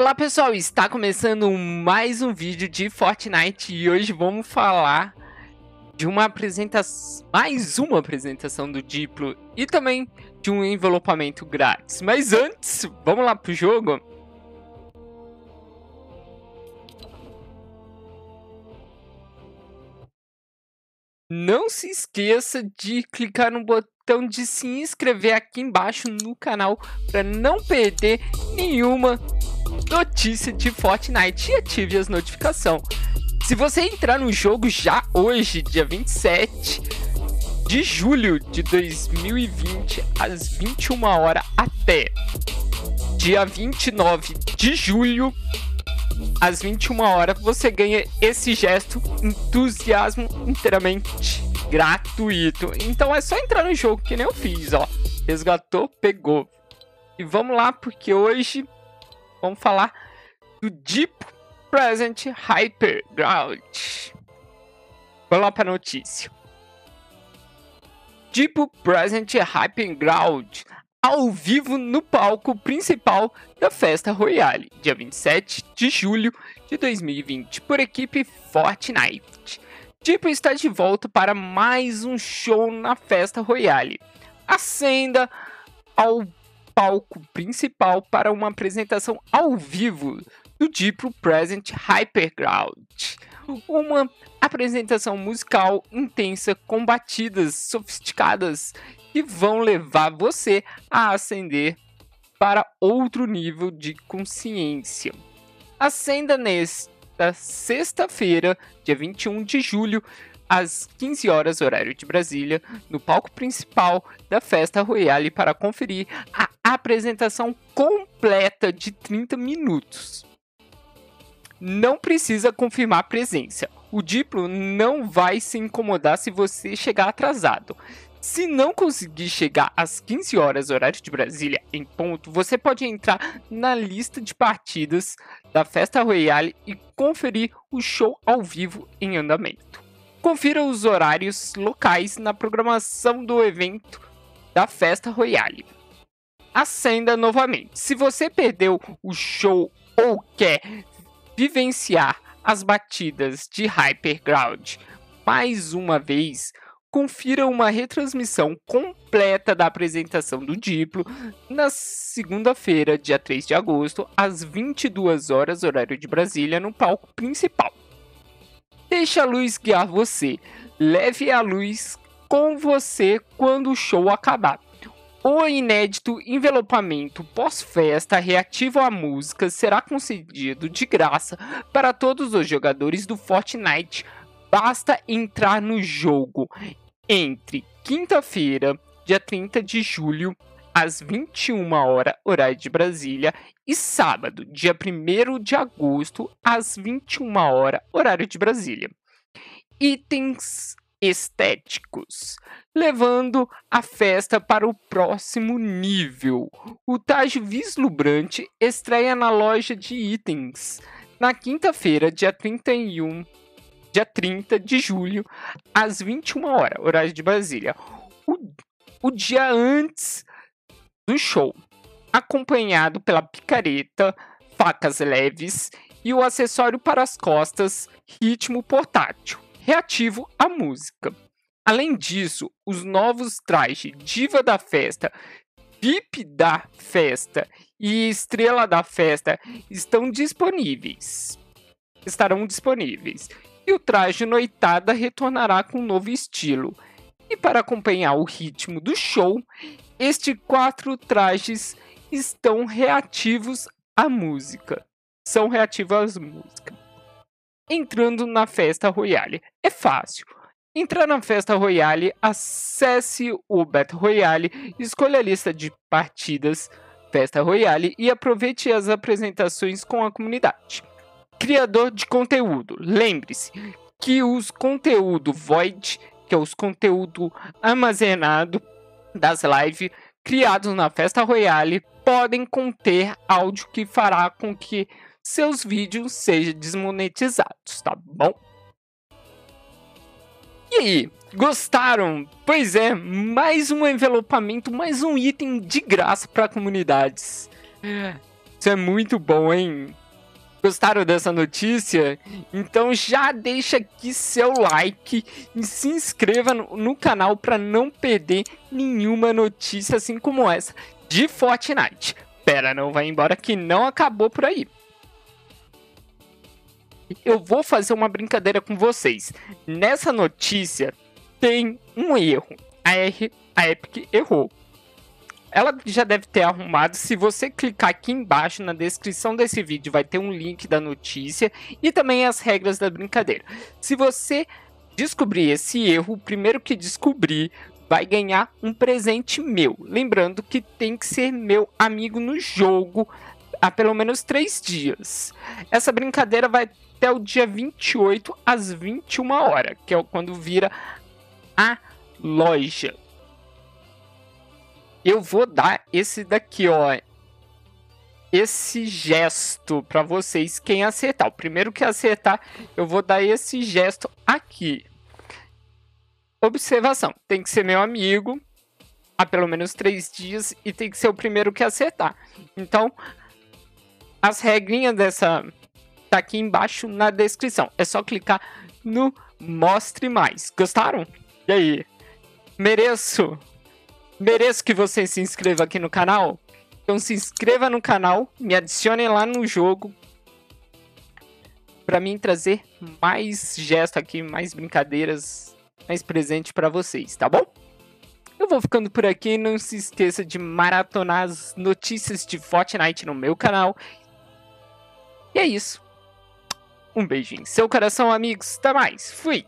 Olá pessoal, está começando mais um vídeo de Fortnite e hoje vamos falar de uma apresentação, mais uma apresentação do Diplo e também de um envelopamento grátis. Mas antes, vamos lá pro jogo? Não se esqueça de clicar no botão de se inscrever aqui embaixo no canal para não perder nenhuma notícia de Fortnite e ative as notificações. Se você entrar no jogo já hoje, dia 27 de julho de 2020, às 21 horas até dia 29 de julho, às 21 horas, você ganha esse gesto entusiasmo inteiramente gratuito. Então é só entrar no jogo que nem eu fiz, ó. Resgatou, pegou. E vamos lá, porque hoje vamos falar do Deep Present Hyperground. Vamos lá para a notícia. Deep Present Hyperground ao vivo no palco principal da Festa Royale, dia 27 de julho de 2020, por equipe Fortnite. Deep está de volta para mais um show na Festa Royale. Acenda ao palco principal para uma apresentação ao vivo do Diplo Present Hyperground. Uma apresentação musical intensa com batidas sofisticadas que vão levar você a ascender para outro nível de consciência. Acenda nesta sexta-feira, dia 21 de julho, às 15 horas horário de Brasília, no palco principal da Festa Royale para conferir a apresentação completa de 30 minutos. Não precisa confirmar presença. O Diplo não vai se incomodar se você chegar atrasado. Se não conseguir chegar às 15 horas horário de Brasília em ponto, você pode entrar na lista de partidas da Festa Royale e conferir o show ao vivo em andamento. Confira os horários locais na programação do evento da Festa Royale. Acenda novamente. Se você perdeu o show ou quer vivenciar as batidas de Hyperground mais uma vez, confira uma retransmissão completa da apresentação do Diplo na segunda-feira, dia 3 de agosto, às 22 horas horário de Brasília, no palco principal. Deixe a luz guiar você. Leve a luz com você quando o show acabar. O inédito envelopamento pós-festa reativo à música será concedido de graça para todos os jogadores do Fortnite. Basta entrar no jogo entre quinta-feira, dia 30 de julho, às 21 horas, horário de Brasília, e sábado, dia 1 de agosto, às 21 horas, horário de Brasília. Itens estéticos, levando a festa para o próximo nível. O traje vislumbrante estreia na loja de itens na quinta-feira, dia 31, dia 30 de julho, às 21 horas, horário de Brasília. O, o dia antes do show, acompanhado pela picareta, facas leves e o acessório para as costas, ritmo portátil, reativo à música. Além disso, os novos trajes Diva da Festa, VIP da Festa e Estrela da Festa estão disponíveis. Estarão disponíveis. E o traje noitada retornará com um novo estilo. E para acompanhar o ritmo do show, estes quatro trajes estão reativos à música. São reativos à música. Entrando na festa Royale. É fácil. Entrar na festa Royale, acesse o Battle Royale, escolha a lista de partidas Festa Royale e aproveite as apresentações com a comunidade. Criador de conteúdo. Lembre-se que os conteúdo Void, que é os conteúdo armazenado das lives criados na Festa Royale, podem conter áudio que fará com que seus vídeos sejam desmonetizados, tá bom? E aí, gostaram? Pois é, mais um envelopamento, mais um item de graça para comunidades. Isso é muito bom, hein? Gostaram dessa notícia? Então já deixa aqui seu like e se inscreva no, canal para não perder nenhuma notícia assim como essa de Fortnite. Pera, não vai embora que não acabou por aí. Eu vou fazer uma brincadeira com vocês. Nessa notícia tem um erro. A, R, a Epic errou ela já deve ter arrumado. Se você clicar aqui embaixo na descrição desse vídeo, vai ter um link da notícia e também as regras da brincadeira. Se você descobrir esse erro, o primeiro que descobrir vai ganhar um presente meu. Lembrando que tem que ser meu amigo no jogo há pelo menos três dias. Essa brincadeira vai até o dia 28 às 21 horas, que é quando vira a loja eu vou dar esse daqui, ó. Esse gesto para vocês, quem acertar. O primeiro que acertar, eu vou dar esse gesto aqui. Observação: tem que ser meu amigo há pelo menos três dias e tem que ser o primeiro que acertar. Então, as regrinhas dessa tá aqui embaixo na descrição. É só clicar no Mostre Mais. Gostaram? E aí? Mereço mereço que você se inscreva aqui no canal. Então se inscreva no canal, me adicione lá no jogo para mim trazer mais gesto aqui, mais brincadeiras, mais presente para vocês, tá bom? Eu vou ficando por aqui, não se esqueça de maratonar as notícias de Fortnite no meu canal. E é isso. Um beijinho em seu coração, amigos. Até mais. Fui.